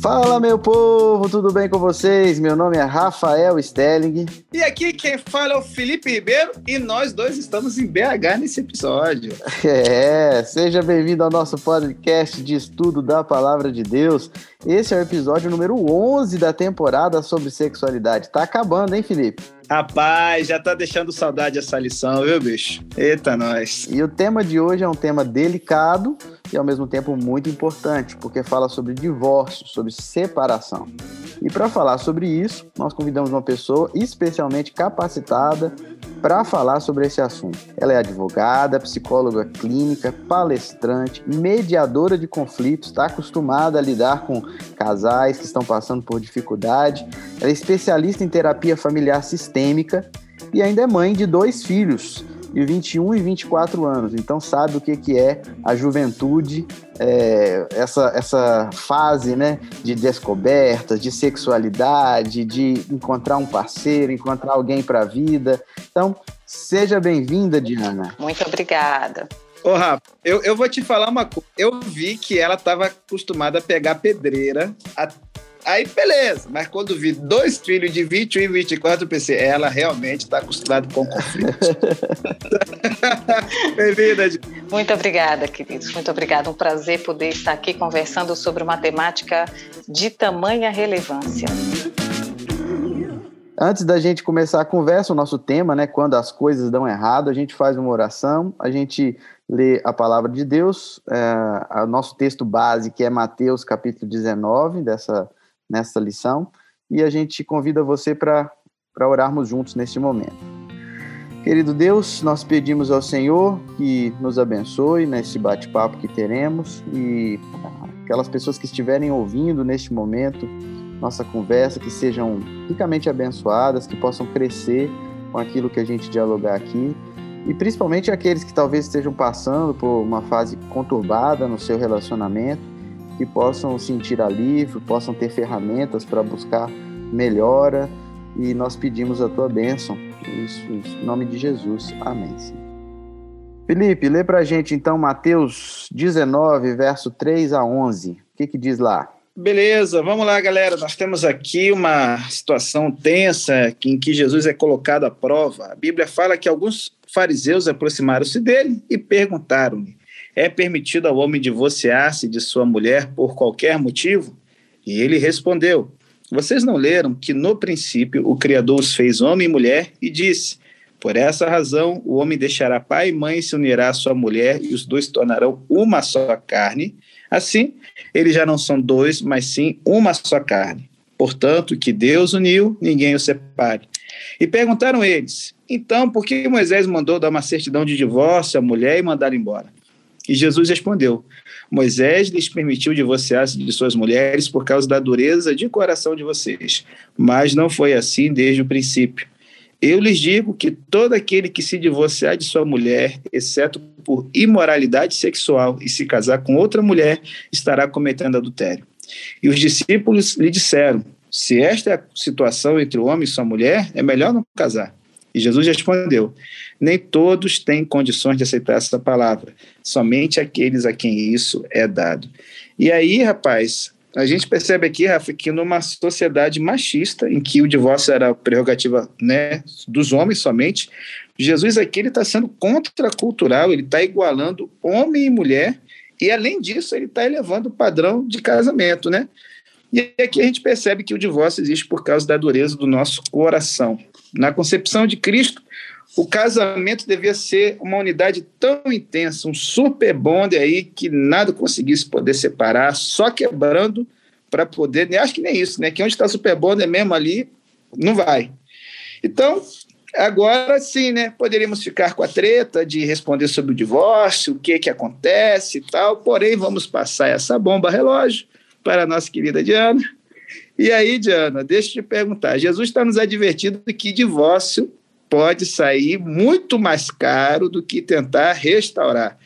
Fala, meu povo, tudo bem com vocês? Meu nome é Rafael Stelling. E aqui quem fala é o Felipe Ribeiro e nós dois estamos em BH nesse episódio. É, seja bem-vindo ao nosso podcast de estudo da Palavra de Deus. Esse é o episódio número 11 da temporada sobre sexualidade. Tá acabando, hein, Felipe? Rapaz, já tá deixando saudade essa lição, viu, bicho? Eita, nós. E o tema de hoje é um tema delicado e ao mesmo tempo muito importante, porque fala sobre divórcio, sobre separação. E para falar sobre isso, nós convidamos uma pessoa especialmente capacitada para falar sobre esse assunto. Ela é advogada, psicóloga clínica, palestrante, mediadora de conflitos, está acostumada a lidar com casais que estão passando por dificuldade. Ela é especialista em terapia familiar sistêmica e ainda é mãe de dois filhos de 21 e 24 anos. Então sabe o que, que é a juventude, é, essa, essa fase né, de descobertas, de sexualidade, de encontrar um parceiro, encontrar alguém para a vida. Então, seja bem-vinda, Diana. Muito obrigada. Ô, Rafa, eu, eu vou te falar uma coisa. Eu vi que ela estava acostumada a pegar pedreira Aí, beleza. Mas quando vi dois filhos de 21 e 24, eu pensei, ela realmente está acostumada com conflito. Bem-vinda. Muito obrigada, queridos. Muito obrigada. Um prazer poder estar aqui conversando sobre uma temática de tamanha relevância. Antes da gente começar a conversa, o nosso tema, né, quando as coisas dão errado, a gente faz uma oração, a gente lê a palavra de Deus, é, o nosso texto base, que é Mateus capítulo 19, dessa nessa lição e a gente convida você para orarmos juntos neste momento. Querido Deus, nós pedimos ao Senhor que nos abençoe neste bate-papo que teremos e aquelas pessoas que estiverem ouvindo neste momento nossa conversa, que sejam ricamente abençoadas, que possam crescer com aquilo que a gente dialogar aqui e principalmente aqueles que talvez estejam passando por uma fase conturbada no seu relacionamento que possam sentir alívio, possam ter ferramentas para buscar melhora e nós pedimos a tua bênção. Isso, isso, em nome de Jesus. Amém. Felipe, lê para a gente então Mateus 19, verso 3 a 11. O que, que diz lá? Beleza, vamos lá, galera. Nós temos aqui uma situação tensa em que Jesus é colocado à prova. A Bíblia fala que alguns fariseus aproximaram-se dele e perguntaram-lhe: é permitido ao homem divorciar-se de sua mulher por qualquer motivo? E ele respondeu: Vocês não leram que no princípio o Criador os fez homem e mulher e disse: Por essa razão o homem deixará pai e mãe e se unirá à sua mulher e os dois tornarão uma só carne. Assim, eles já não são dois, mas sim uma só carne. Portanto, que Deus uniu, ninguém o separe. E perguntaram eles: Então, por que Moisés mandou dar uma certidão de divórcio à mulher e mandar embora? E Jesus respondeu: Moisés lhes permitiu divorciar-se de suas mulheres por causa da dureza de coração de vocês, mas não foi assim desde o princípio. Eu lhes digo que todo aquele que se divorciar de sua mulher, exceto por imoralidade sexual, e se casar com outra mulher, estará cometendo adultério. E os discípulos lhe disseram: Se esta é a situação entre o homem e sua mulher, é melhor não casar. E Jesus respondeu: Nem todos têm condições de aceitar essa palavra, somente aqueles a quem isso é dado. E aí, rapaz, a gente percebe aqui, Rafa, que numa sociedade machista, em que o divórcio era prerrogativa né, dos homens somente, Jesus aqui está sendo contracultural, ele está igualando homem e mulher, e além disso, ele está elevando o padrão de casamento, né? E aqui a gente percebe que o divórcio existe por causa da dureza do nosso coração. Na concepção de Cristo, o casamento devia ser uma unidade tão intensa, um super bonde aí que nada conseguisse poder separar, só quebrando para poder. Acho que nem isso, né? Que onde está super bonde é mesmo ali, não vai. Então, agora sim, né? Poderíamos ficar com a treta de responder sobre o divórcio, o que que acontece e tal, porém, vamos passar essa bomba relógio para a nossa querida Diana e aí, Diana, deixa eu te perguntar: Jesus está nos advertindo que divórcio pode sair muito mais caro do que tentar restaurar.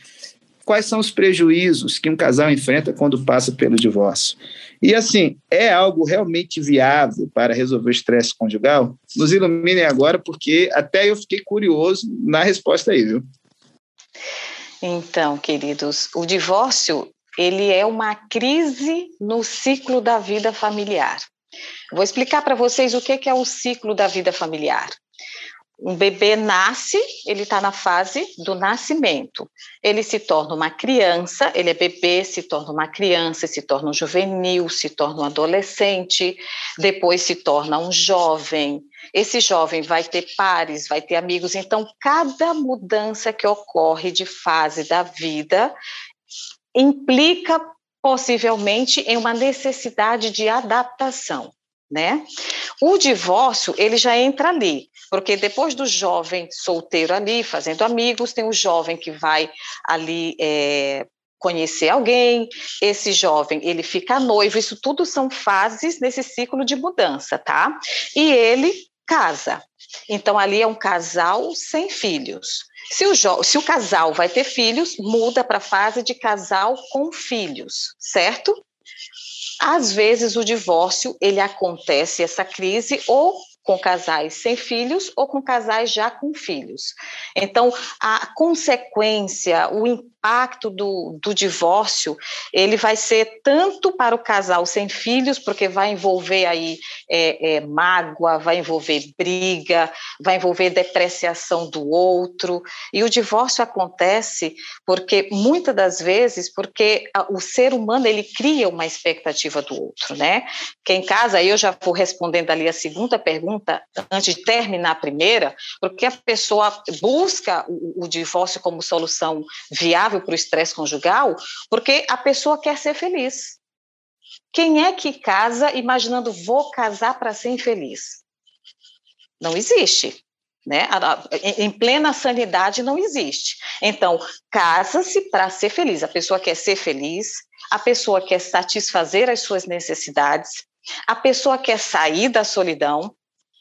Quais são os prejuízos que um casal enfrenta quando passa pelo divórcio? E assim, é algo realmente viável para resolver o estresse conjugal? Nos iluminem agora, porque até eu fiquei curioso na resposta aí, viu? Então, queridos, o divórcio ele é uma crise no ciclo da vida familiar. Vou explicar para vocês o que é o ciclo da vida familiar. Um bebê nasce, ele está na fase do nascimento. Ele se torna uma criança, ele é bebê, se torna uma criança, se torna um juvenil, se torna um adolescente, depois se torna um jovem. Esse jovem vai ter pares, vai ter amigos. Então, cada mudança que ocorre de fase da vida implica possivelmente em uma necessidade de adaptação né? O divórcio, ele já entra ali, porque depois do jovem solteiro ali, fazendo amigos, tem o jovem que vai ali é, conhecer alguém, esse jovem, ele fica noivo, isso tudo são fases nesse ciclo de mudança, tá? E ele casa. Então, ali é um casal sem filhos. Se o, se o casal vai ter filhos, muda para a fase de casal com filhos, certo? Às vezes o divórcio ele acontece essa crise ou com casais sem filhos ou com casais já com filhos. Então, a consequência, o impacto do, do divórcio, ele vai ser tanto para o casal sem filhos, porque vai envolver aí é, é, mágoa, vai envolver briga, vai envolver depreciação do outro, e o divórcio acontece porque, muitas das vezes, porque o ser humano, ele cria uma expectativa do outro, né? Que em casa, eu já vou respondendo ali a segunda pergunta, antes de terminar a primeira, porque a pessoa busca o, o divórcio como solução viável para o estresse conjugal, porque a pessoa quer ser feliz. Quem é que casa imaginando vou casar para ser infeliz? Não existe. Né? Em plena sanidade não existe. Então, casa-se para ser feliz. A pessoa quer ser feliz, a pessoa quer satisfazer as suas necessidades, a pessoa quer sair da solidão.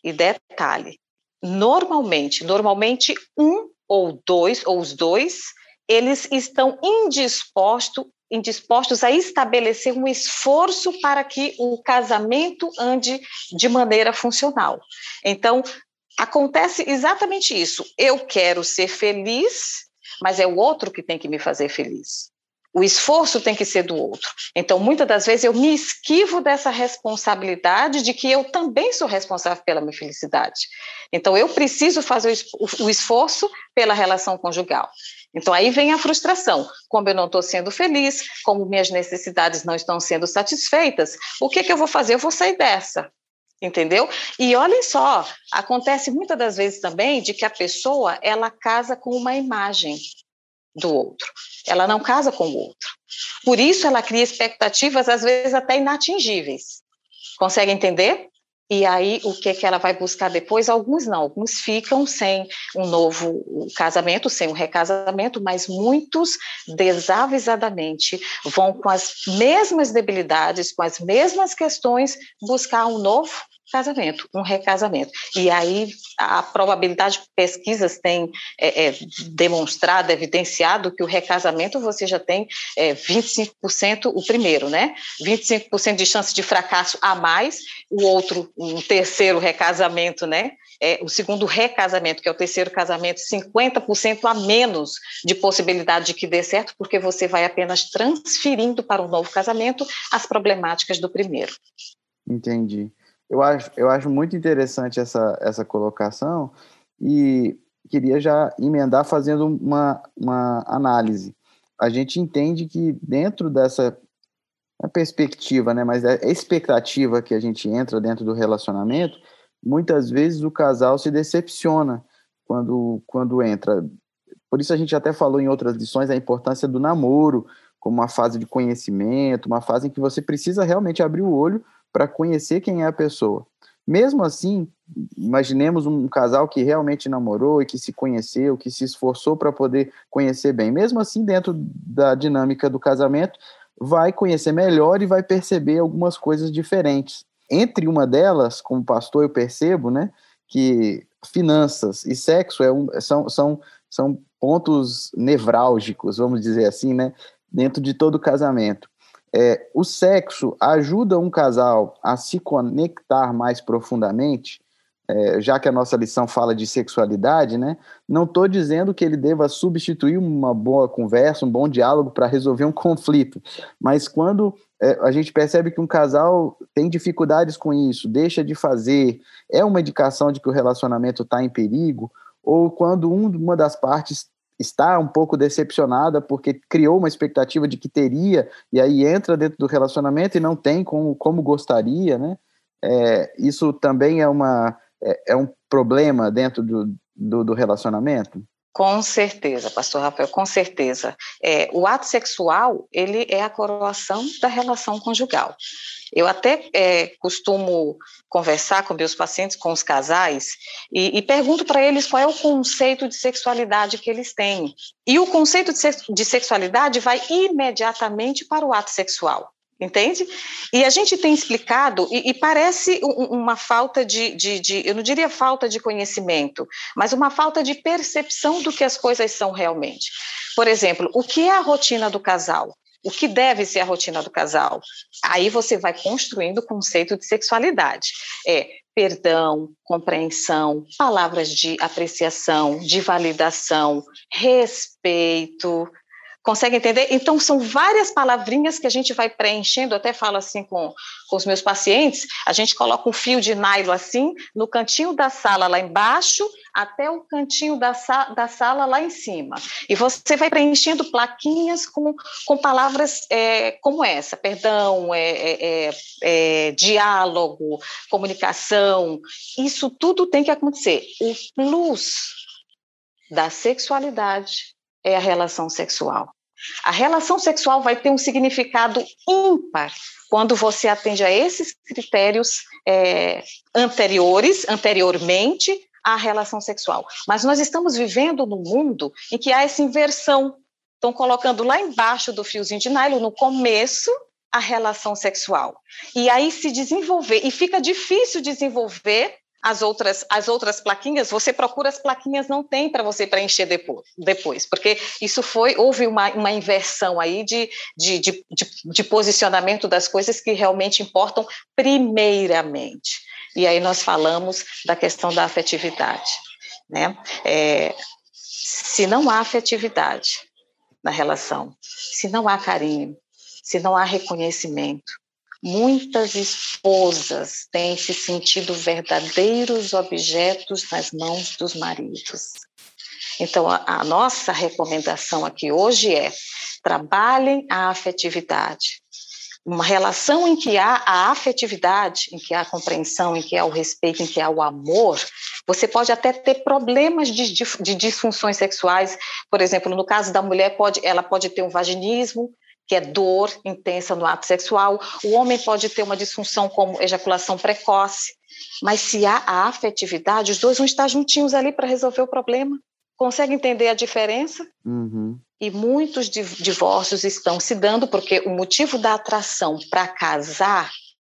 E detalhe, normalmente, normalmente um ou dois, ou os dois, eles estão indispostos indispostos a estabelecer um esforço para que o casamento ande de maneira funcional. Então, acontece exatamente isso. Eu quero ser feliz, mas é o outro que tem que me fazer feliz. O esforço tem que ser do outro. Então, muitas das vezes eu me esquivo dessa responsabilidade de que eu também sou responsável pela minha felicidade. Então, eu preciso fazer o esforço pela relação conjugal. Então, aí vem a frustração. Como eu não estou sendo feliz, como minhas necessidades não estão sendo satisfeitas, o que, que eu vou fazer? Eu vou sair dessa. Entendeu? E olhem só, acontece muitas das vezes também de que a pessoa ela casa com uma imagem do outro. Ela não casa com o outro. Por isso ela cria expectativas às vezes até inatingíveis. Consegue entender? E aí, o que, que ela vai buscar depois? Alguns não, alguns ficam sem um novo casamento, sem um recasamento, mas muitos desavisadamente vão com as mesmas debilidades, com as mesmas questões, buscar um novo casamento, um recasamento. E aí a probabilidade, pesquisas têm é, é, demonstrado, evidenciado que o recasamento você já tem é, 25% o primeiro, né? 25% de chance de fracasso a mais, o outro, um terceiro recasamento, né? É, o segundo recasamento, que é o terceiro casamento, 50% a menos de possibilidade de que dê certo, porque você vai apenas transferindo para um novo casamento as problemáticas do primeiro. Entendi. Eu acho, eu acho muito interessante essa, essa colocação e queria já emendar fazendo uma, uma análise. A gente entende que dentro dessa perspectiva, né, mas é a expectativa que a gente entra dentro do relacionamento, muitas vezes o casal se decepciona quando, quando entra. Por isso a gente até falou em outras lições a importância do namoro como uma fase de conhecimento, uma fase em que você precisa realmente abrir o olho para conhecer quem é a pessoa. Mesmo assim, imaginemos um casal que realmente namorou e que se conheceu, que se esforçou para poder conhecer bem. Mesmo assim, dentro da dinâmica do casamento, vai conhecer melhor e vai perceber algumas coisas diferentes. Entre uma delas, como pastor, eu percebo, né, que finanças e sexo é um, são, são, são pontos nevrálgicos, vamos dizer assim, né, dentro de todo casamento. É, o sexo ajuda um casal a se conectar mais profundamente, é, já que a nossa lição fala de sexualidade, né? Não estou dizendo que ele deva substituir uma boa conversa, um bom diálogo para resolver um conflito, mas quando é, a gente percebe que um casal tem dificuldades com isso, deixa de fazer, é uma indicação de que o relacionamento está em perigo, ou quando um, uma das partes está um pouco decepcionada porque criou uma expectativa de que teria, e aí entra dentro do relacionamento e não tem como, como gostaria, né? É, isso também é, uma, é, é um problema dentro do, do, do, relacionamento? Com certeza, pastor Rafael, com certeza. É, o ato sexual, ele é a coroação da relação conjugal. Eu até é, costumo conversar com meus pacientes, com os casais, e, e pergunto para eles qual é o conceito de sexualidade que eles têm. E o conceito de, de sexualidade vai imediatamente para o ato sexual entende? E a gente tem explicado, e, e parece uma falta de, de, de, eu não diria falta de conhecimento, mas uma falta de percepção do que as coisas são realmente. Por exemplo, o que é a rotina do casal? O que deve ser a rotina do casal? Aí você vai construindo o conceito de sexualidade. É perdão, compreensão, palavras de apreciação, de validação, respeito, Consegue entender? Então, são várias palavrinhas que a gente vai preenchendo. Até falo assim com, com os meus pacientes: a gente coloca um fio de nylon assim, no cantinho da sala lá embaixo, até o cantinho da, sa da sala lá em cima. E você vai preenchendo plaquinhas com, com palavras é, como essa: perdão, é, é, é, é diálogo, comunicação. Isso tudo tem que acontecer. O plus da sexualidade é a relação sexual. A relação sexual vai ter um significado ímpar quando você atende a esses critérios é, anteriores, anteriormente à relação sexual. Mas nós estamos vivendo num mundo em que há essa inversão. Estão colocando lá embaixo do fiozinho de nylon, no começo, a relação sexual. E aí se desenvolver, e fica difícil desenvolver as outras, as outras plaquinhas, você procura as plaquinhas, não tem para você preencher depois, depois, porque isso foi, houve uma, uma inversão aí de, de, de, de, de posicionamento das coisas que realmente importam primeiramente. E aí nós falamos da questão da afetividade. Né? É, se não há afetividade na relação, se não há carinho, se não há reconhecimento, Muitas esposas têm se sentido verdadeiros objetos nas mãos dos maridos. Então, a, a nossa recomendação aqui hoje é: trabalhem a afetividade. Uma relação em que há a afetividade, em que há a compreensão, em que há o respeito, em que há o amor, você pode até ter problemas de, de, de disfunções sexuais. Por exemplo, no caso da mulher, pode, ela pode ter um vaginismo, que é dor intensa no ato sexual. O homem pode ter uma disfunção como ejaculação precoce, mas se há a afetividade, os dois vão estar juntinhos ali para resolver o problema. Consegue entender a diferença? Uhum. E muitos divórcios estão se dando porque o motivo da atração para casar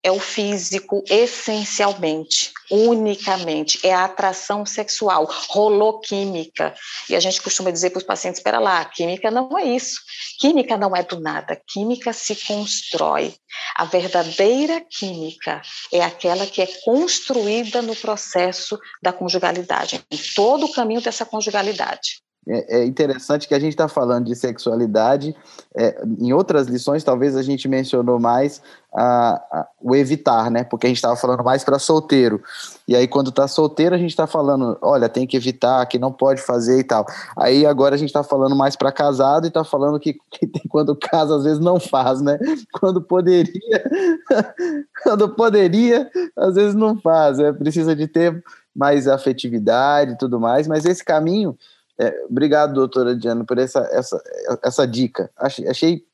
é o físico, essencialmente, unicamente, é a atração sexual, rolou química. E a gente costuma dizer para os pacientes: espera lá, química não é isso. Química não é do nada, química se constrói. A verdadeira química é aquela que é construída no processo da conjugalidade, em todo o caminho dessa conjugalidade. É, é interessante que a gente está falando de sexualidade. É, em outras lições, talvez a gente mencionou mais a, a, o evitar, né? Porque a gente estava falando mais para solteiro. E aí, quando está solteiro, a gente está falando, olha, tem que evitar, que não pode fazer e tal. Aí agora a gente está falando mais para casado e está falando que, que quando casa, às vezes não faz, né? Quando poderia, quando poderia, às vezes não faz. É, precisa de ter mais afetividade e tudo mais, mas esse caminho é, obrigado, doutora Diana, por essa, essa, essa dica. Achei, achei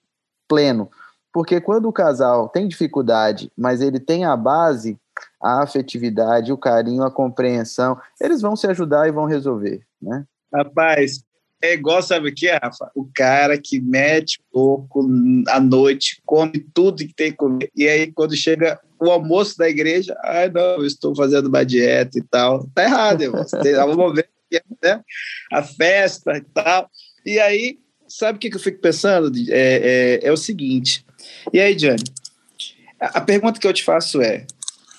pleno. Porque quando o casal tem dificuldade, mas ele tem a base, a afetividade, o carinho, a compreensão, eles vão se ajudar e vão resolver, né? Rapaz, é igual, sabe o que, Rafa? O cara que mete pouco à noite, come tudo que tem que comer, e aí quando chega o almoço da igreja, ai não, eu estou fazendo uma dieta e tal. Tá errado, irmão. Um momento né? a festa e tal. E aí, sabe o que, eu fico pensando? É, é, é o seguinte. E aí, Diane, a, pergunta que eu te faço é: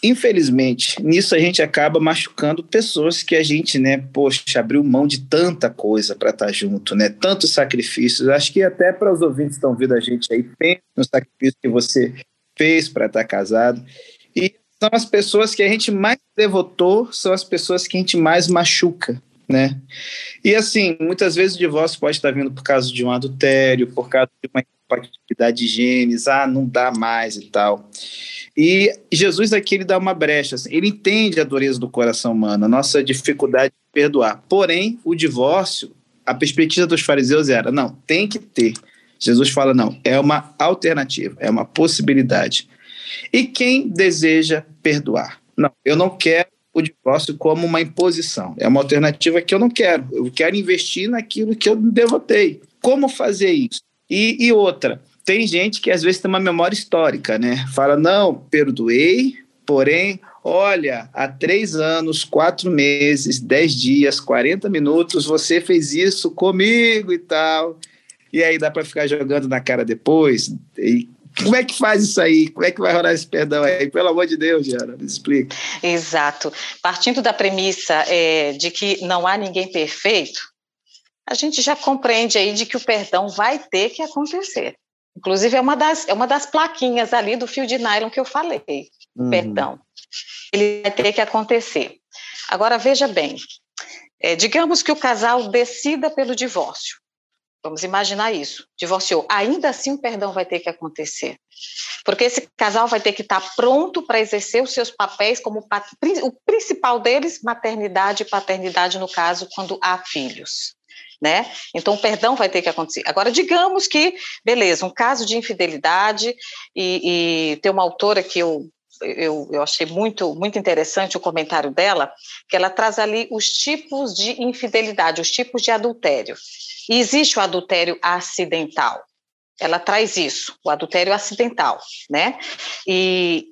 infelizmente, nisso a gente acaba machucando pessoas que a gente, né, poxa, abriu mão de tanta coisa para estar tá junto, né? Tantos sacrifícios. Acho que até para os ouvintes que estão ouvindo a gente aí, pensa no sacrifício que você fez para estar tá casado. E são as pessoas que a gente mais devotou, são as pessoas que a gente mais machuca, né? E assim, muitas vezes o divórcio pode estar vindo por causa de um adultério, por causa de uma incompatibilidade de genes, ah, não dá mais e tal. E Jesus aqui ele dá uma brecha, assim, ele entende a dureza do coração humano, a nossa dificuldade de perdoar. Porém, o divórcio, a perspectiva dos fariseus era, não, tem que ter. Jesus fala, não, é uma alternativa, é uma possibilidade. E quem deseja perdoar? Não, eu não quero o divórcio como uma imposição. É uma alternativa que eu não quero. Eu quero investir naquilo que eu devotei. Como fazer isso? E, e outra, tem gente que às vezes tem uma memória histórica, né? Fala, não, perdoei, porém, olha, há três anos, quatro meses, dez dias, 40 minutos, você fez isso comigo e tal. E aí dá para ficar jogando na cara depois. E como é que faz isso aí? Como é que vai rolar esse perdão aí? Pelo amor de Deus, Diana, me explica. Exato. Partindo da premissa é, de que não há ninguém perfeito, a gente já compreende aí de que o perdão vai ter que acontecer. Inclusive, é uma das, é uma das plaquinhas ali do fio de nylon que eu falei. Uhum. Perdão. Ele vai ter que acontecer. Agora, veja bem: é, digamos que o casal decida pelo divórcio. Vamos imaginar isso. Divorciou. Ainda assim, o perdão vai ter que acontecer. Porque esse casal vai ter que estar pronto para exercer os seus papéis como o principal deles, maternidade e paternidade, no caso, quando há filhos né? Então, o perdão vai ter que acontecer. Agora, digamos que, beleza, um caso de infidelidade, e, e tem uma autora que eu, eu, eu achei muito, muito interessante o comentário dela, que ela traz ali os tipos de infidelidade, os tipos de adultério. E existe o adultério acidental. Ela traz isso, o adultério acidental, né? E,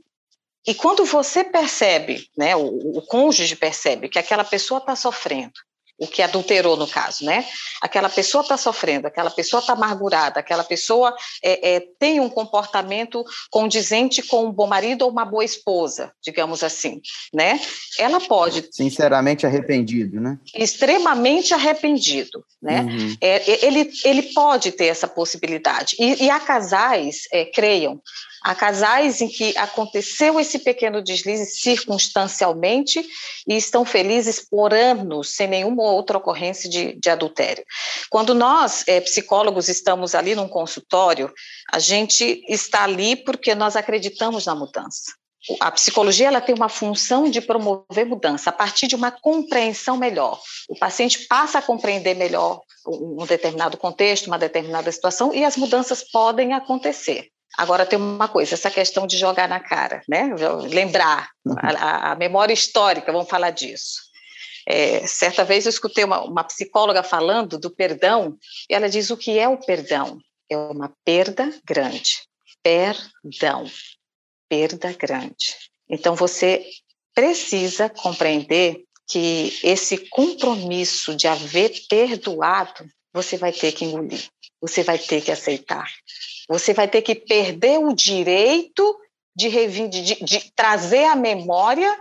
e quando você percebe, né, o, o cônjuge percebe que aquela pessoa está sofrendo, o que adulterou no caso, né? Aquela pessoa está sofrendo, aquela pessoa está amargurada, aquela pessoa é, é, tem um comportamento condizente com um bom marido ou uma boa esposa, digamos assim, né? Ela pode sinceramente arrependido, né? Extremamente arrependido, né? Uhum. É, ele ele pode ter essa possibilidade e, e há casais, é, creiam, Há casais em que aconteceu esse pequeno deslize circunstancialmente e estão felizes por anos, sem nenhuma outra ocorrência de, de adultério. Quando nós, é, psicólogos, estamos ali num consultório, a gente está ali porque nós acreditamos na mudança. A psicologia ela tem uma função de promover mudança a partir de uma compreensão melhor. O paciente passa a compreender melhor um determinado contexto, uma determinada situação, e as mudanças podem acontecer. Agora tem uma coisa, essa questão de jogar na cara, né? Lembrar uhum. a, a, memória histórica, vamos falar disso. É, certa vez eu escutei uma, uma psicóloga falando do perdão e ela diz o que é o perdão? É uma perda grande. Perdão, perda grande. Então você precisa compreender que esse compromisso de haver perdoado, você vai ter que engolir, você vai ter que aceitar. Você vai ter que perder o direito de, de, de trazer à memória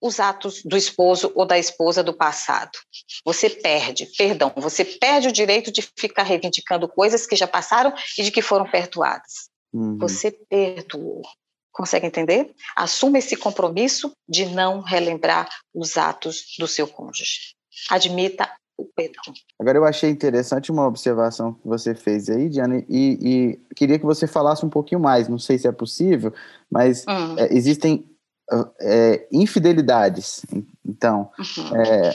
os atos do esposo ou da esposa do passado. Você perde, perdão, você perde o direito de ficar reivindicando coisas que já passaram e de que foram perdoadas. Uhum. Você perdoou. Consegue entender? Assuma esse compromisso de não relembrar os atos do seu cônjuge. Admita o perdão. Agora eu achei interessante uma observação que você fez aí, Diana, e, e queria que você falasse um pouquinho mais. Não sei se é possível, mas hum. é, existem é, infidelidades, então, uhum. é,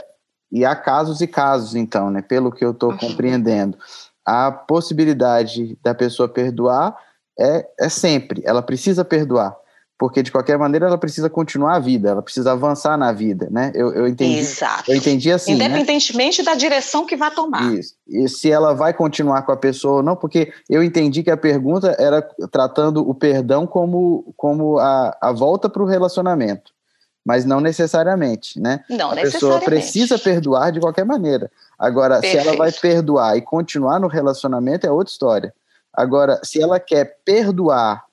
e há casos e casos, então, né? Pelo que eu estou uhum. compreendendo, a possibilidade da pessoa perdoar é, é sempre, ela precisa perdoar porque de qualquer maneira ela precisa continuar a vida, ela precisa avançar na vida, né? Eu, eu entendi. Exato. Eu entendi assim. Né? Independentemente né? da direção que vai tomar. Isso. E se ela vai continuar com a pessoa ou não, porque eu entendi que a pergunta era tratando o perdão como, como a, a volta para o relacionamento. Mas não necessariamente, né? Não a necessariamente. pessoa precisa perdoar de qualquer maneira. Agora, Perfeito. se ela vai perdoar e continuar no relacionamento, é outra história. Agora, se ela quer perdoar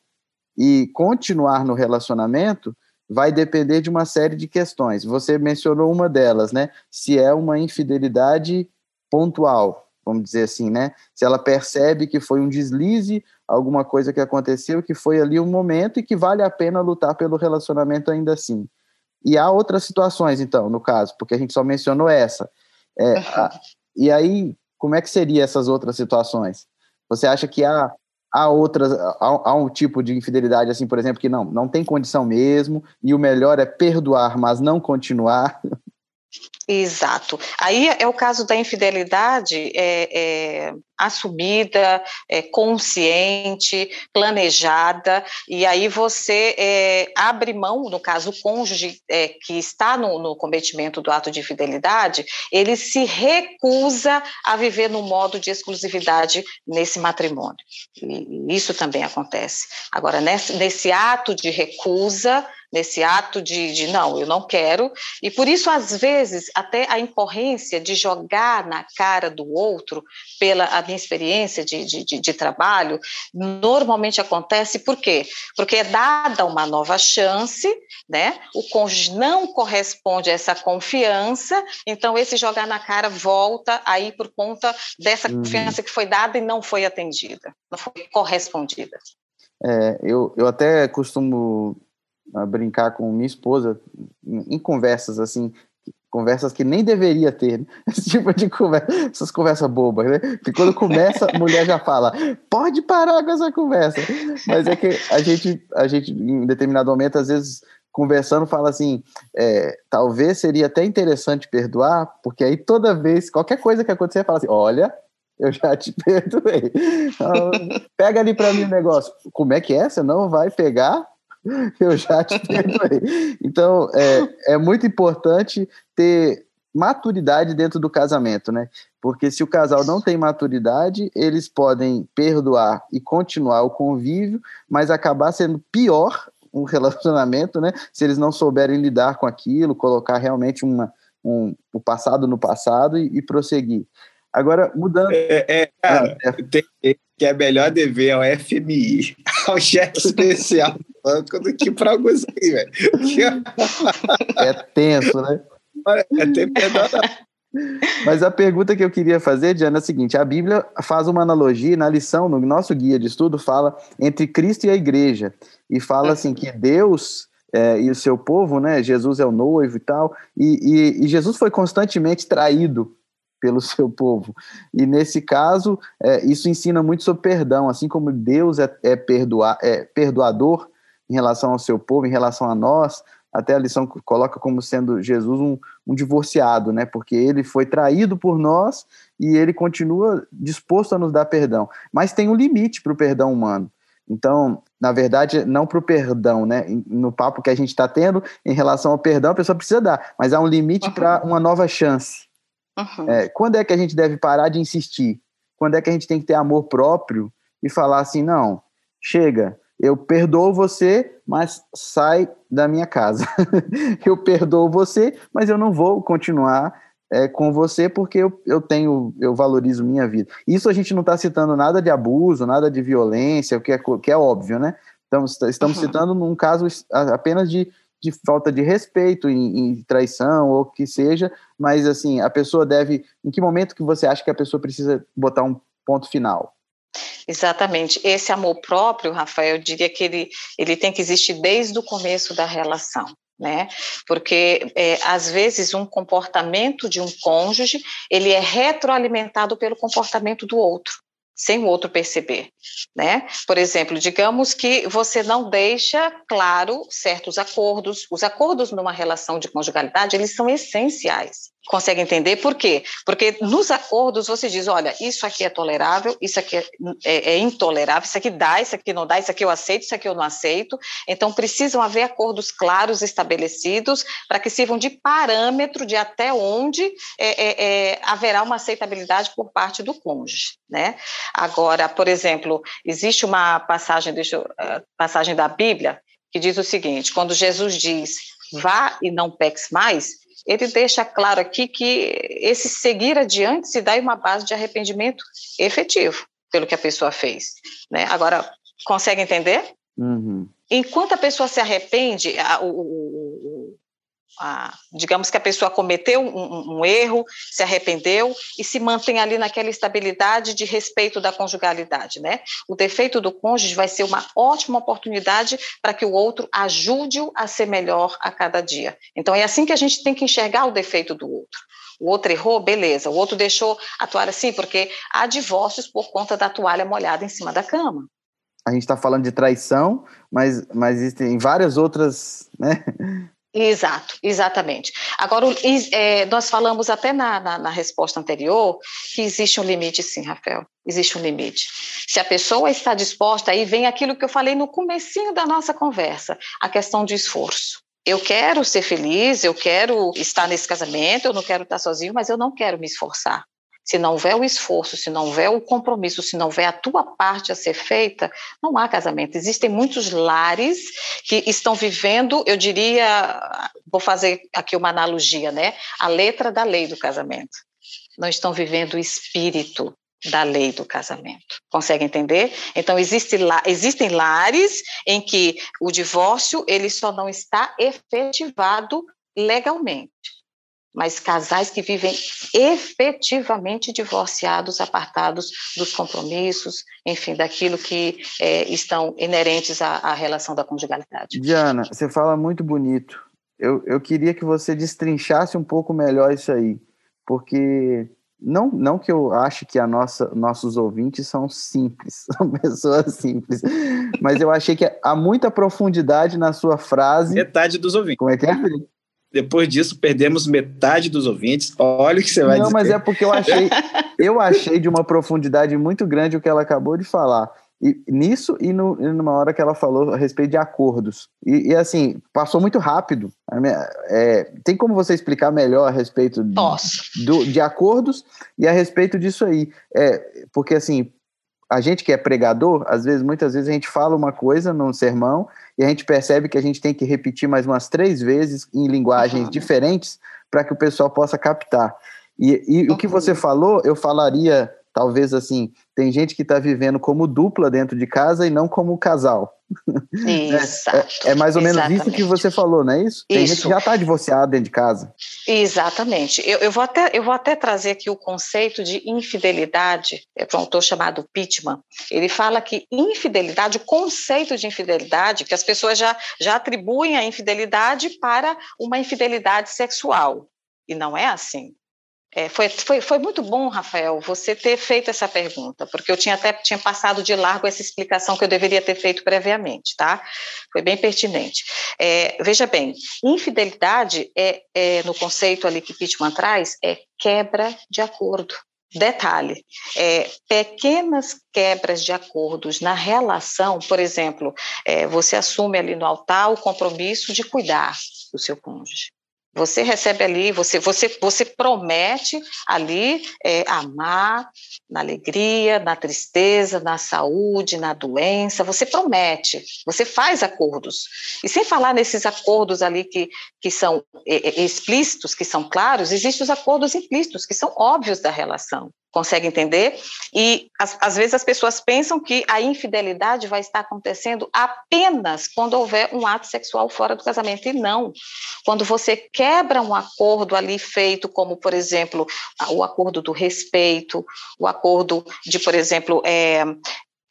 e continuar no relacionamento, vai depender de uma série de questões. Você mencionou uma delas, né? Se é uma infidelidade pontual, vamos dizer assim, né? Se ela percebe que foi um deslize, alguma coisa que aconteceu, que foi ali um momento e que vale a pena lutar pelo relacionamento ainda assim. E há outras situações, então, no caso, porque a gente só mencionou essa. É, a, e aí, como é que seria essas outras situações? Você acha que há, há outras, há, há, um tipo de infidelidade, assim, por exemplo, que não, não tem condição mesmo, e o melhor é perdoar, mas não continuar? Exato. Aí é o caso da infidelidade é, é, assumida, é, consciente, planejada, e aí você é, abre mão, no caso, o cônjuge é, que está no, no, cometimento do ato de infidelidade, ele se recusa a viver no modo de exclusividade nesse matrimônio. E isso também acontece. Agora, nesse, nesse ato de recusa, nesse ato de, de, não, eu não quero, e por isso, às vezes, até a incorrência de jogar na cara do outro, pela a minha experiência de, de, de, de trabalho, normalmente acontece por quê? Porque é dada uma nova chance, né? O cônjuge não corresponde a essa confiança, então esse jogar na cara volta aí por conta dessa uhum. confiança que foi dada e não foi atendida, não foi correspondida. É, eu, eu até costumo a brincar com minha esposa em conversas assim, conversas que nem deveria ter, né? esse tipo de conversa, essas conversas bobas, né? Que quando começa, a mulher já fala, pode parar com essa conversa. Mas é que a gente, a gente em determinado momento, às vezes, conversando, fala assim, é, talvez seria até interessante perdoar, porque aí toda vez, qualquer coisa que acontecer, fala assim, olha, eu já te perdoei. Então, pega ali para mim o negócio. Como é que é? Você não vai pegar? eu já te perdoei. Então, é, é muito importante ter maturidade dentro do casamento, né? Porque se o casal não tem maturidade, eles podem perdoar e continuar o convívio, mas acabar sendo pior um relacionamento, né? Se eles não souberem lidar com aquilo, colocar realmente uma, um, o passado no passado e, e prosseguir. Agora, mudando. É, é cara, ah, é. Tem, que é melhor dever ao FMI, ao chefe especial do banco, do que para alguns aí, velho. É tenso, né? É tempo Mas a pergunta que eu queria fazer, Diana, é a seguinte: a Bíblia faz uma analogia na lição, no nosso guia de estudo, fala entre Cristo e a igreja. E fala assim que Deus é, e o seu povo, né? Jesus é o noivo e tal. E, e, e Jesus foi constantemente traído pelo seu povo. E nesse caso, é, isso ensina muito sobre perdão, assim como Deus é, é, perdoa, é perdoador em relação ao seu povo, em relação a nós, até a lição coloca como sendo Jesus um, um divorciado, né? Porque ele foi traído por nós e ele continua disposto a nos dar perdão. Mas tem um limite para o perdão humano. Então, na verdade, não para o perdão, né? No papo que a gente está tendo em relação ao perdão, a pessoa precisa dar, mas há um limite para uma nova chance. Uhum. É, quando é que a gente deve parar de insistir? Quando é que a gente tem que ter amor próprio e falar assim, não, chega, eu perdoo você, mas sai da minha casa. eu perdoo você, mas eu não vou continuar é, com você porque eu, eu tenho, eu valorizo minha vida. Isso a gente não está citando nada de abuso, nada de violência, o que é, que é óbvio, né? Estamos, estamos uhum. citando num caso apenas de de falta de respeito, em, em, traição ou que seja, mas assim, a pessoa deve. Em que momento que você acha que a pessoa precisa botar um ponto final? Exatamente. Esse amor próprio, Rafael, eu diria que ele, ele tem que existir desde o começo da relação. Né? Porque é, às vezes um comportamento de um cônjuge ele é retroalimentado pelo comportamento do outro sem o outro perceber, né? Por exemplo, digamos que você não deixa claro certos acordos. Os acordos numa relação de conjugalidade, eles são essenciais. Consegue entender por quê? Porque nos acordos você diz, olha, isso aqui é tolerável, isso aqui é, é, é, intolerável, isso aqui dá, isso aqui não dá, isso aqui eu aceito, isso aqui eu não aceito. Então precisam haver acordos claros estabelecidos para que sirvam de parâmetro de até onde é, é, é, haverá uma aceitabilidade por parte do cônjuge, né? Agora, por exemplo, existe uma passagem, deixa eu, uh, passagem da Bíblia que diz o seguinte: quando Jesus diz vá e não peques mais, ele deixa claro aqui que esse seguir adiante se dá uma base de arrependimento efetivo pelo que a pessoa fez. Né? Agora, consegue entender? Uhum. enquanto a pessoa se arrepende, a, o, o, a, digamos que a pessoa cometeu um, um, erro, se arrependeu e se mantém ali naquela estabilidade de respeito da conjugalidade, né? O defeito do cônjuge vai ser uma ótima oportunidade para que o outro ajude-o a ser melhor a cada dia. Então é assim que a gente tem que enxergar o defeito do outro. O outro errou, beleza. O outro deixou atuar assim, porque há divórcios por conta da toalha molhada em cima da cama. A gente está falando de traição, mas, mas existem várias outras, né? Exato, exatamente. Agora, é, nós falamos até na, na, na, resposta anterior que existe um limite, sim, Rafael. Existe um limite. Se a pessoa está disposta, aí vem aquilo que eu falei no comecinho da nossa conversa, a questão de esforço. Eu quero ser feliz, eu quero estar nesse casamento, eu não quero estar sozinho, mas eu não quero me esforçar. Se não houver o esforço, se não houver o compromisso, se não houver a tua parte a ser feita, não há casamento. Existem muitos lares que estão vivendo, eu diria, vou fazer aqui uma analogia, né? A letra da lei do casamento. Não estão vivendo o espírito da lei do casamento. Consegue entender? Então existe lá, existem lares em que o divórcio ele só não está efetivado legalmente, mas casais que vivem efetivamente divorciados, apartados dos compromissos, enfim, daquilo que é, estão inerentes à, à, relação da conjugalidade. Diana, você fala muito bonito. Eu, eu queria que você destrinchasse um pouco melhor isso aí, porque não, não que eu ache que a nossa, nossos ouvintes são simples, são pessoas simples, mas eu achei que há muita profundidade na sua frase. Metade dos ouvintes. Como é que é, Felipe? Depois disso, perdemos metade dos ouvintes. Olha o que você vai não, dizer. Não, mas é porque eu achei, eu achei de uma profundidade muito grande o que ela acabou de falar. E, nisso e, no, e numa hora que ela falou a respeito de acordos. E, e assim, passou muito rápido. Minha, é, tem como você explicar melhor a respeito de, do, de acordos e a respeito disso aí? É, porque assim, a gente que é pregador, às vezes, muitas vezes a gente fala uma coisa num sermão e a gente percebe que a gente tem que repetir mais umas três vezes em linguagens uhum. diferentes para que o pessoal possa captar. E, e o que você falou, eu falaria talvez assim, tem gente que está vivendo como dupla dentro de casa e não como casal. é, é, mais ou menos Exatamente. isso que você falou, não é isso? Tem isso. gente que já está divorciada dentro de casa. Exatamente. Eu, eu, vou até, eu vou até trazer aqui o conceito de infidelidade, é um autor chamado Pittman. Ele fala que infidelidade, o conceito de infidelidade, que as pessoas já, já atribuem a infidelidade para uma infidelidade sexual. E não é assim. É, foi, foi, foi muito bom, Rafael, você ter feito essa pergunta, porque eu tinha até tinha passado de largo essa explicação que eu deveria ter feito previamente, tá? Foi bem pertinente. É, veja bem, infidelidade é, é, no conceito ali que Pittman traz, é quebra de acordo. Detalhe, é, pequenas quebras de acordos na relação, por exemplo, é, você assume ali no altar o compromisso de cuidar do seu cônjuge. Você recebe ali, você, você, você promete ali é, amar na alegria, na tristeza, na saúde, na doença. Você promete, você faz acordos. E sem falar nesses acordos ali que, que são é, explícitos, que são claros, existem os acordos implícitos, que são óbvios da relação. Consegue entender? E às, às, vezes as pessoas pensam que a infidelidade vai estar acontecendo apenas quando houver um ato sexual fora do casamento. E não. Quando você quebra um acordo ali feito, como, por exemplo, o acordo do respeito, o acordo de, por exemplo, é,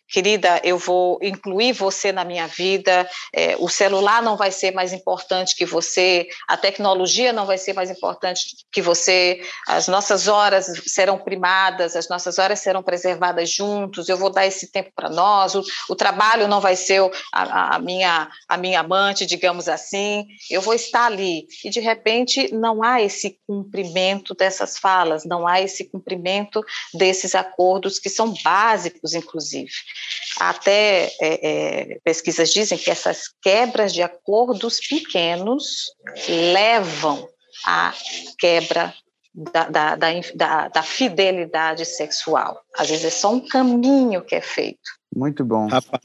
querida, eu vou incluir você na minha vida, é, o celular não vai ser mais importante que você, a tecnologia não vai ser mais importante que você, as nossas horas serão primadas, as nossas horas serão preservadas juntos, eu vou dar esse tempo para nós, o, o, trabalho não vai ser a, a, minha, a minha amante, digamos assim, eu vou estar ali. E, de repente, não há esse cumprimento dessas falas, não há esse cumprimento desses acordos que são básicos, inclusive. Até é, é, pesquisas dizem que essas quebras de acordos pequenos levam à quebra da, da, da, da, fidelidade sexual. Às vezes é só um caminho que é feito. Muito bom. Rapaz,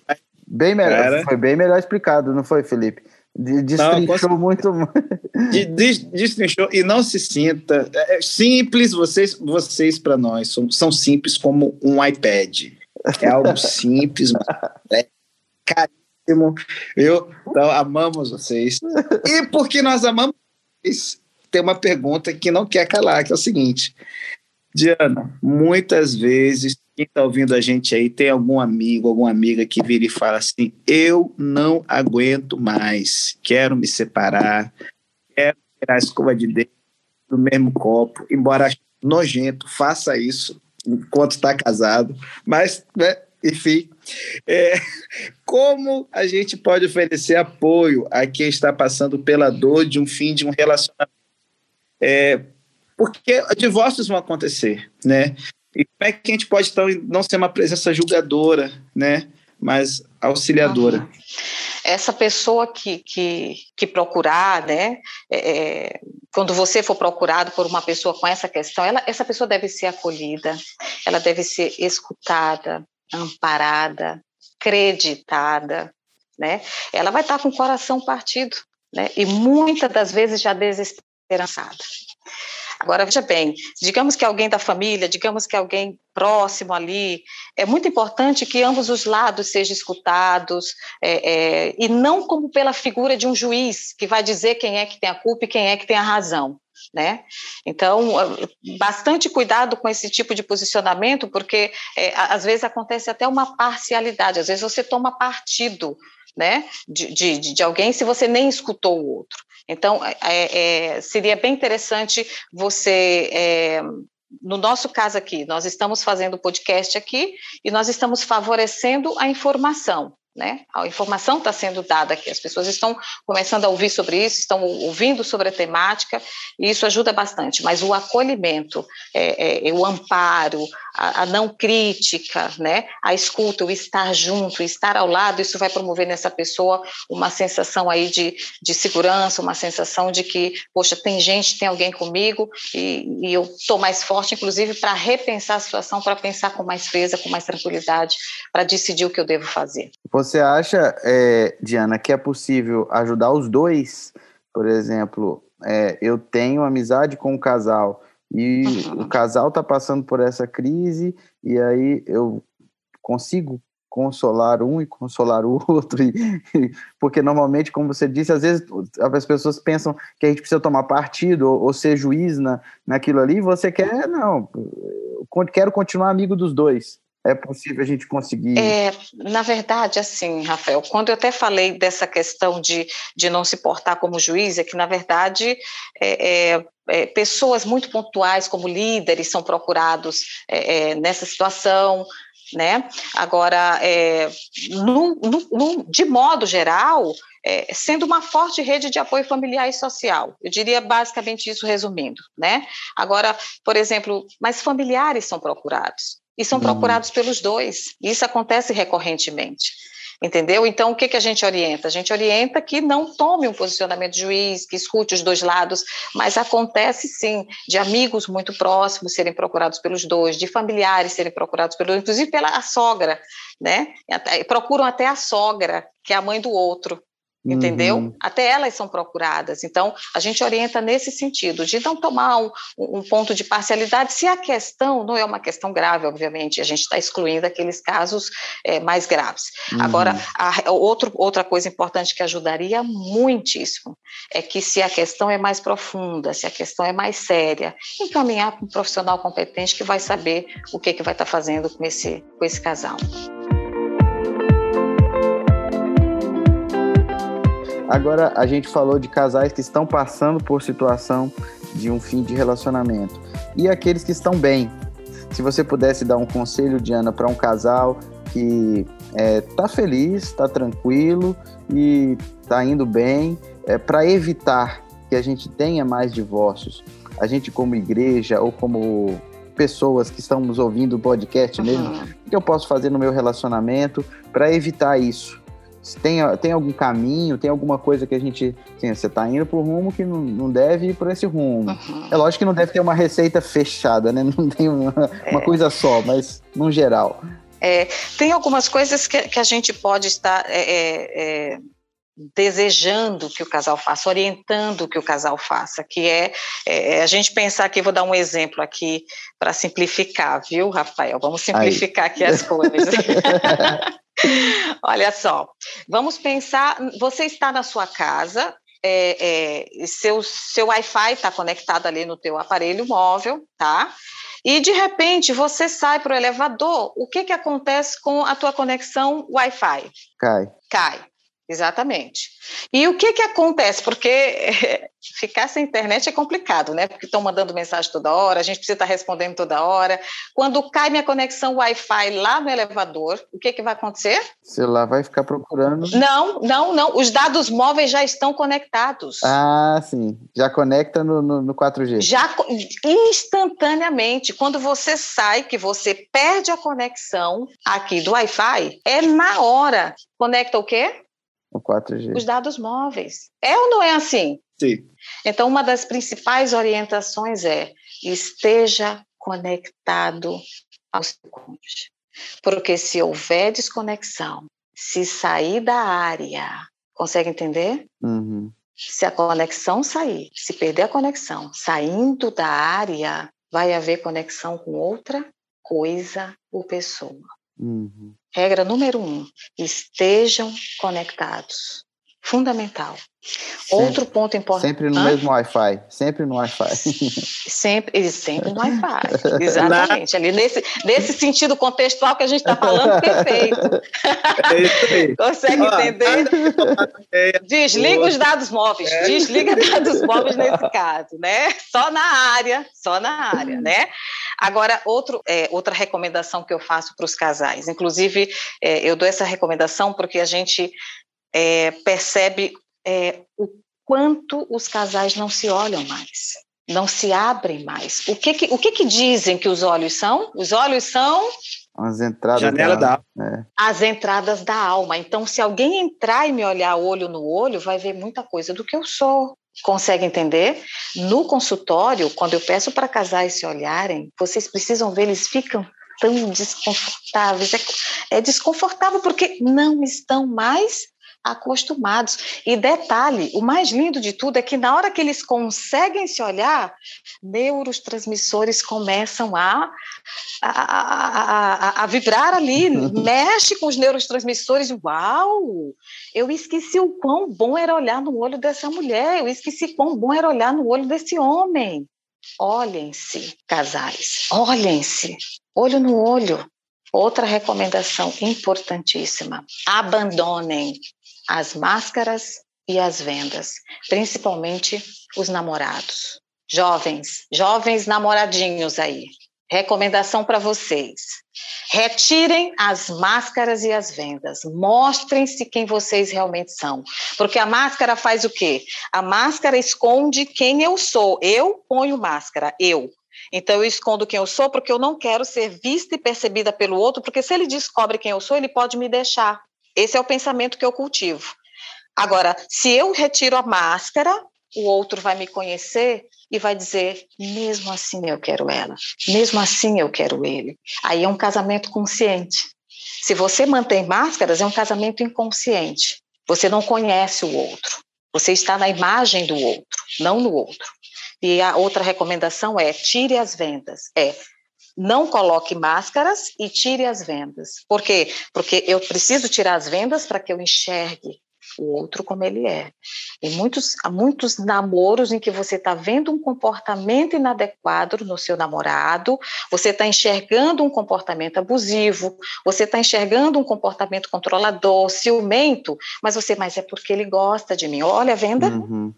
bem melhor, foi bem melhor explicado, não foi, Felipe? Destrinchou não, posso... muito. Destrinchou e não se sinta. É, é simples, vocês, vocês para nós são, são simples como um iPad. É algo simples, mas é viu? Então, amamos vocês. E porque nós amamos vocês, tem uma pergunta que não quer calar, que é o seguinte. Diana, muitas vezes quem está ouvindo a gente aí tem algum amigo, alguma amiga que vira e fala assim: eu não aguento mais, quero me separar, quero tirar a escova de dentro do mesmo copo, embora nojento, faça isso enquanto está casado, mas, né, enfim, é, como a gente pode oferecer apoio a quem está passando pela dor de um fim de um relacionamento? É, porque divórcios vão acontecer, né? E como é que a gente pode então não ser uma presença julgadora, né? Mas auxiliadora. Uhum. Essa pessoa que, que, que procurar, né? É, é, quando você for procurado por uma pessoa com essa questão, ela, essa pessoa deve ser acolhida, ela deve ser escutada, amparada, creditada, né? Ela vai estar com o coração partido, né? E muitas das vezes já desesperançada. Agora, veja bem, digamos que alguém da família, digamos que alguém próximo ali, é muito importante que ambos os lados sejam escutados, é, é, e não como pela figura de um juiz que vai dizer quem é que tem a culpa e quem é que tem a razão. Né? Então, bastante cuidado com esse tipo de posicionamento, porque é, às vezes acontece até uma parcialidade, às vezes você toma partido né, de, de, de alguém se você nem escutou o outro. Então, é, é, seria bem interessante você. É, no nosso caso aqui, nós estamos fazendo podcast aqui e nós estamos favorecendo a informação. Né? A informação está sendo dada aqui, as pessoas estão começando a ouvir sobre isso, estão ouvindo sobre a temática, e isso ajuda bastante. Mas o acolhimento, é, é, o amparo, a, a, não crítica, né? a escuta, o estar junto, estar ao lado, isso vai promover nessa pessoa uma sensação aí de, de segurança, uma sensação de que, poxa, tem gente, tem alguém comigo, e, e eu estou mais forte, inclusive, para repensar a situação, para pensar com mais frieza, com mais tranquilidade, para decidir o que eu devo fazer. Você acha, é, Diana, que é possível ajudar os dois? Por exemplo, é, eu tenho amizade com um casal e uhum. o casal está passando por essa crise e aí eu consigo consolar um e consolar o outro, e, porque normalmente, como você disse, às vezes as pessoas pensam que a gente precisa tomar partido ou, ou ser juiz na, naquilo ali, e você quer, não, quero continuar amigo dos dois é possível a gente conseguir? É, na verdade, assim, Rafael, quando eu até falei dessa questão de, de não se portar como juiz, é que, na verdade, é, é, é pessoas muito pontuais, como líderes, são procurados é, é, nessa situação, né? Agora, no, no, no, de modo geral, sendo uma forte rede de apoio familiar e social. Eu diria basicamente isso resumindo, né? Agora, por exemplo, mas familiares são procurados e são uhum. procurados pelos dois. Isso acontece recorrentemente. Entendeu? Então, o que, que a gente orienta? A gente orienta que não tome um posicionamento de juiz, que escute os dois lados, mas acontece sim de amigos muito próximos serem procurados pelos dois, de familiares serem procurados pelos inclusive pela sogra, né? Procuram até a sogra, que é a mãe do outro, entendeu? Uhum. Até elas são procuradas. Então, a gente orienta nesse sentido, de não tomar um, um, ponto de parcialidade, se a questão não é uma questão grave, obviamente, a gente está excluindo aqueles casos é, mais graves. Uhum. Agora, a, outro, outra coisa importante que ajudaria muitíssimo é que se a questão é mais profunda, se a questão é mais séria, encaminhar para um profissional competente que vai saber o que, que vai estar tá fazendo com esse, com esse casal. Agora a gente falou de casais que estão passando por situação de um fim de relacionamento e aqueles que estão bem. Se você pudesse dar um conselho, Diana, para um casal que está é, feliz, está tranquilo e está indo bem, é, para evitar que a gente tenha mais divórcios, a gente como igreja ou como pessoas que estão nos ouvindo o podcast mesmo, uhum. o que eu posso fazer no meu relacionamento para evitar isso? Tem, tem algum caminho, tem alguma coisa que a gente. Assim, você está indo por um rumo que não, não deve ir por esse rumo. Uhum. É lógico que não deve ter uma receita fechada, né? Não tem uma, é. uma coisa só, mas no geral. É, tem algumas coisas que, que a gente pode estar é, é, é desejando que o casal faça, orientando que o casal faça, que é, é, a gente pensar aqui, vou dar um exemplo aqui para simplificar, viu, Rafael? Vamos simplificar Aí. aqui as coisas. Olha só, vamos pensar. Você está na sua casa, é, é, seu, seu Wi-Fi está conectado ali no teu aparelho móvel, tá? E de repente você sai para o elevador, o que, que acontece com a tua conexão Wi-Fi? Cai. Cai. Exatamente. E o que que acontece? Porque ficar sem internet é complicado, né? Porque estão mandando mensagem toda hora, a gente precisa estar respondendo toda hora. Quando cai minha conexão Wi-Fi lá no elevador, o que que vai acontecer? O celular vai ficar procurando. Não, não, não. Os dados móveis já estão conectados. Ah, sim. Já conecta no, no, no 4G. Já instantaneamente. Quando você sai, que você perde a conexão aqui do Wi-Fi, é na hora. Conecta o quê? O 4G. Os dados móveis. É ou não é assim? Sim. Então, uma das principais orientações é esteja conectado ao seu cônjuge. Porque se houver desconexão, se sair da área, consegue entender? Uhum. Se a conexão sair, se perder a conexão, saindo da área, vai haver conexão com outra coisa ou pessoa. Uhum. Regra número um: estejam conectados. Fundamental. Sempre, Outro ponto importante. Sempre no mesmo Wi-Fi. Sempre no Wi-Fi. Sempre, sempre no Wi-Fi. Exatamente. Ali nesse, nesse sentido contextual que a gente está falando, perfeito. É isso aí. Consegue entender? Desliga os dados móveis, É. desliga dados móveis nesse caso, né? Só na área, só na área, né? Agora, outro, é, outra recomendação que eu faço para os casais, inclusive é, eu dou essa recomendação porque a gente é, percebe é, o quanto os casais não se olham mais, não se abrem mais. O que que, o que que dizem que os olhos são? Os olhos são Umas entradas. Janela da É. as entradas da alma. Então, se alguém entrar e me olhar olho no olho, vai ver muita coisa do que eu sou. Consegue entender? No consultório, quando eu peço para casais se olharem, vocês precisam ver, eles ficam tão desconfortáveis. É, é desconfortável porque não estão mais acostumados. E detalhe, o mais lindo de tudo é que na hora que eles conseguem se olhar, neurotransmissores começam a, a, a, a, vibrar ali, mexe com os neurotransmissores. Uau! Eu esqueci o quão bom era olhar no olho dessa mulher, eu esqueci quão bom era olhar no olho desse homem. Olhem-se, casais, olhem-se, olho no olho. Outra recomendação importantíssima: abandonem as máscaras e as vendas, principalmente os namorados. Jovens, jovens namoradinhos aí. Recomendação para vocês. Retirem as máscaras e as vendas. Mostrem-se quem vocês realmente são. Porque a máscara faz o quê? A máscara esconde quem eu sou. Eu ponho máscara, eu. Então eu escondo quem eu sou porque eu não quero ser vista e percebida pelo outro, porque se ele descobre quem eu sou, ele pode me deixar. Esse é o pensamento que eu cultivo. Agora, se eu retiro a máscara, o outro vai me conhecer e vai dizer: mesmo assim eu quero ela, mesmo assim eu quero ele. Aí é um casamento consciente. Se você mantém máscaras, é um casamento inconsciente. Você não conhece o outro. Você está na imagem do outro, não no outro. E a outra recomendação é: tire as vendas. É não coloque máscaras e tire as vendas. Por quê? Porque eu preciso tirar as vendas para que eu enxergue o outro como ele é. Tem muitos, há muitos namoros em que você está vendo um comportamento inadequado no seu namorado, você está enxergando um comportamento abusivo, você está enxergando um comportamento controlador, ciumento, mas você, mas é porque ele gosta de mim. Olha a venda. Uhum.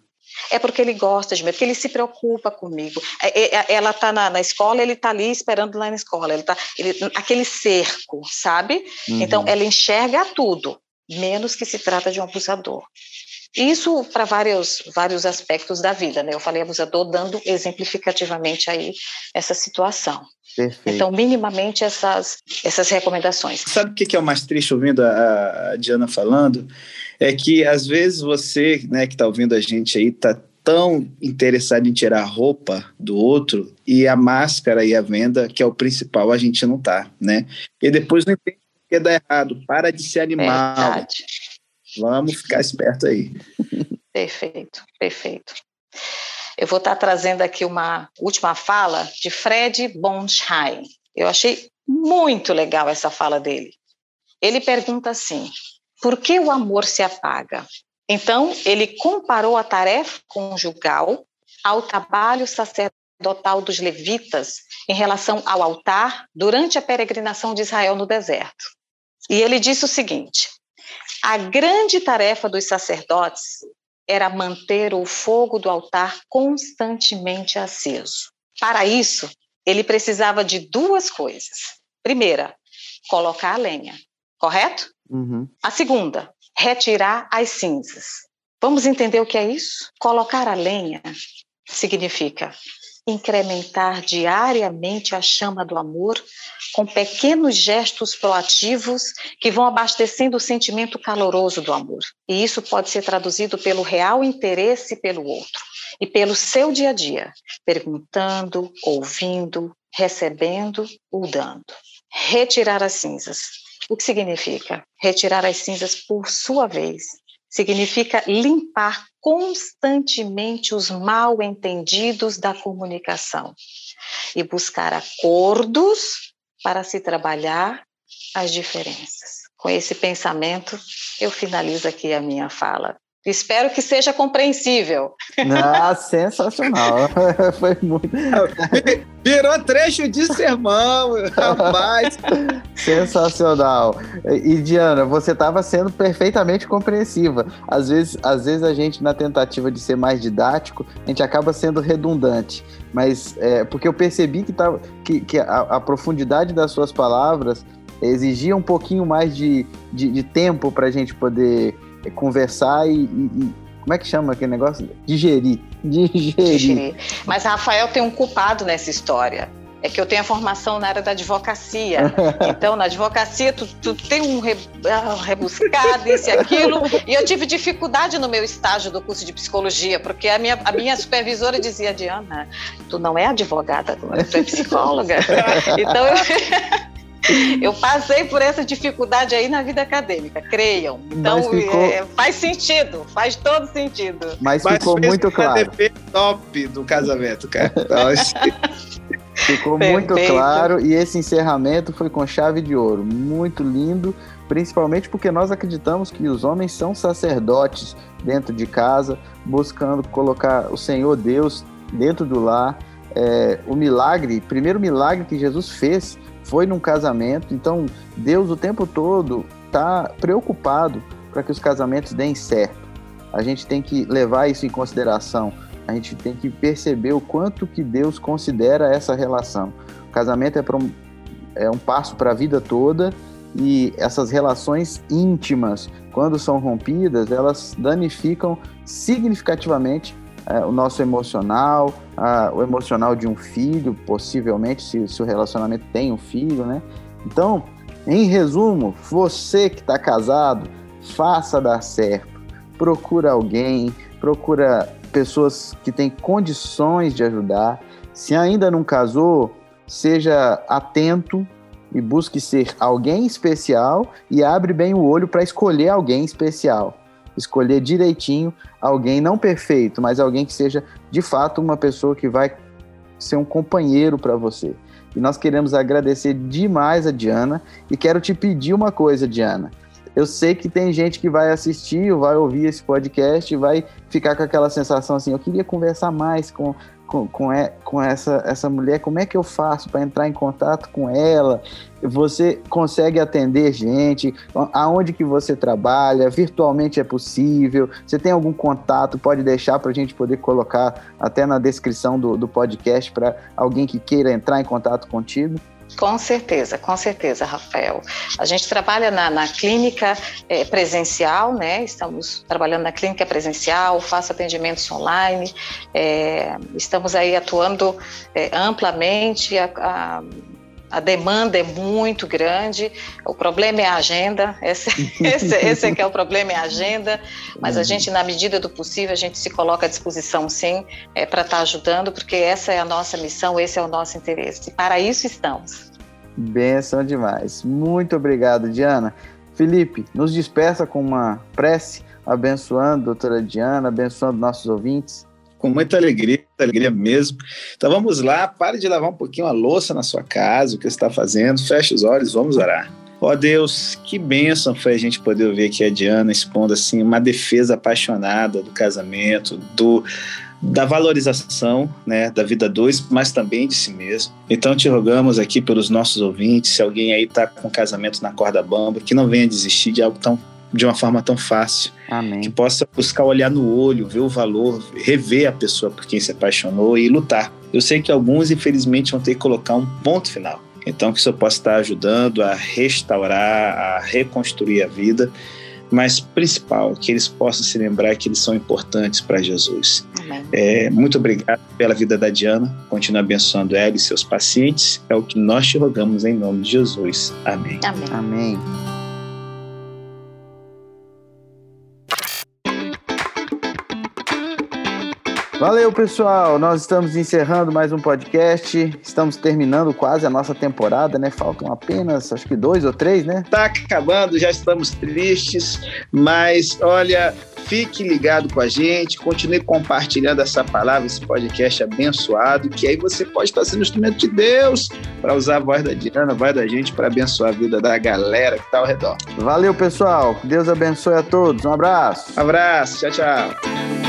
É porque ele gosta de mim, é porque ele se preocupa comigo. É, é, ela está na, na, escola, ele está ali esperando lá na escola. Ele tá, ele, aquele cerco, sabe? Uhum. Então, ela enxerga tudo, menos que se trata de um abusador. Isso para vários, vários aspectos da vida, né? Eu falei abusador dando exemplificativamente aí essa situação. Perfeito. Então, minimamente essas, essas recomendações. Sabe o que é o mais triste ouvindo a, a Diana falando? É que às vezes você, né, que está ouvindo a gente aí, está tão interessado em tirar a roupa do outro e a máscara e a venda, que é o principal, a gente não tá, né? E depois não entende que dá errado. Para de ser animal. Verdade. Vamos ficar esperto aí. Perfeito, perfeito. Eu vou estar trazendo aqui uma última fala de Fred Bonsheim. Eu achei muito legal essa fala dele. ele pergunta assim: por que o amor se apaga? Então, ele comparou a tarefa conjugal ao trabalho sacerdotal dos levitas em relação ao altar durante a peregrinação de Israel no deserto. E ele disse o seguinte: a grande tarefa dos sacerdotes era manter o fogo do altar constantemente aceso. Para isso, ele precisava de duas coisas. Primeira, colocar a lenha, correto? Uhum. A segunda, retirar as cinzas. Vamos entender o que é isso? Colocar a lenha significa incrementar diariamente a chama do amor com pequenos gestos proativos que vão abastecendo o sentimento caloroso do amor. E isso pode ser traduzido pelo real interesse pelo outro e pelo seu dia a dia, perguntando, ouvindo, recebendo ou dando. Retirar as cinzas. O que significa? Retirar as cinzas por sua vez significa limpar constantemente os mal entendidos da comunicação e buscar acordos para se trabalhar as diferenças. Com esse pensamento, eu finalizo aqui a minha fala. Espero que seja compreensível. Ah, sensacional. Foi muito. Virou trecho de sermão, rapaz. Sensacional. E Diana, você estava sendo perfeitamente compreensiva. Às vezes, às vezes a gente, na tentativa de ser mais didático, a gente acaba sendo redundante. Mas é, porque eu percebi que, tava, que, que a, a profundidade das suas palavras exigia um pouquinho mais de, de, de tempo para a gente poder conversar e, e, como é que chama aquele negócio? Digerir. Digerir. Digerir. Mas Rafael tem um culpado nessa história. É que eu tenho a formação na área da advocacia. Então, na advocacia, tu, tu tem um re, ah, rebuscado, isso e aquilo. E eu tive dificuldade no meu estágio do curso de psicologia, porque a minha, a minha supervisora dizia, Diana, tu não é advogada, tu é psicóloga. Então, eu... Eu passei por essa dificuldade aí na vida acadêmica, creiam. Então ficou... é, faz sentido, faz todo sentido. Mas, Mas ficou muito claro. top do casamento, cara. Ficou Perfeito. muito claro e esse encerramento foi com chave de ouro, muito lindo, principalmente porque nós acreditamos que os homens são sacerdotes dentro de casa, buscando colocar o Senhor Deus dentro do lar. É, o milagre, primeiro milagre que Jesus fez foi num casamento. Então, Deus o tempo todo está preocupado para que os casamentos deem certo. A gente tem que levar isso em consideração. A gente tem que perceber o quanto que Deus considera essa relação. O casamento é, um, é um passo para a vida toda e essas relações íntimas, quando são rompidas, elas danificam significativamente o nosso emocional, a, o emocional de um filho, possivelmente, se, se o relacionamento tem um filho, né? Então, em resumo, você que está casado, faça dar certo. Procura alguém, procura pessoas que têm condições de ajudar. Se ainda não casou, seja atento e busque ser alguém especial e abre bem o olho para escolher alguém especial escolher direitinho alguém não perfeito, mas alguém que seja de fato uma pessoa que vai ser um companheiro para você. E nós queremos agradecer demais a Diana e quero te pedir uma coisa, Diana. Eu sei que tem gente que vai assistir, vai ouvir esse podcast e vai ficar com aquela sensação assim: eu queria conversar mais com com, com, é, com essa, essa mulher, como é que eu faço para entrar em contato com ela? Você consegue atender gente? Aonde que você trabalha? Virtualmente é possível? Você tem algum contato? Pode deixar para a gente poder colocar até na descrição do, do podcast para alguém que queira entrar em contato contigo? Com certeza, com certeza, Rafael. A gente trabalha na, na clínica é, presencial, né? Estamos trabalhando na clínica presencial, faço atendimentos online, é, estamos aí atuando é, amplamente. A, a, a demanda é muito grande, o problema é a agenda, esse, esse, esse é que é o problema, é a agenda, mas a uhum. gente, na medida do possível, a gente se coloca à disposição, sim, é, para estar tá ajudando, porque essa é a nossa missão, esse é o nosso interesse, e para isso estamos. Benção demais. Muito obrigado, Diana. Felipe, nos despeça com uma prece, abençoando a doutora Diana, abençoando nossos ouvintes com muita alegria, alegria mesmo. Então vamos lá, pare de lavar um pouquinho a louça na sua casa, o que você está fazendo, feche os olhos, vamos orar. Ó oh, Deus, que bênção foi a gente poder ouvir aqui a Diana expondo assim uma defesa apaixonada do casamento, do da valorização né, da vida dois, mas também de si mesmo. Então te rogamos aqui pelos nossos ouvintes, se alguém aí está com casamento na corda bamba, que não venha desistir de algo tão de uma forma tão fácil. Amém. Que possa buscar olhar no olho, ver o valor, rever a pessoa por quem se apaixonou e lutar. Eu sei que alguns, infelizmente, vão ter que colocar um ponto final. Então, que isso possa estar ajudando a restaurar, a reconstruir a vida mas principal, que eles possam se lembrar que eles são importantes para Jesus. É, muito obrigado pela vida da Diana, continue abençoando ela e seus pacientes, é o que nós te rogamos em nome de Jesus. Amém. Amém. Amém. Valeu, pessoal. Nós estamos encerrando mais um podcast. Estamos terminando quase a nossa temporada, né? Faltam apenas, acho que dois ou três, né? Tá acabando, já estamos tristes, mas olha, fique ligado com a gente, continue compartilhando essa palavra, esse podcast abençoado, que aí você pode estar sendo instrumento de Deus para usar a voz da Diana, a voz da gente para abençoar a vida da galera que está ao redor. Valeu, pessoal. Deus abençoe a todos. Um abraço. Abraço. Tchau, tchau.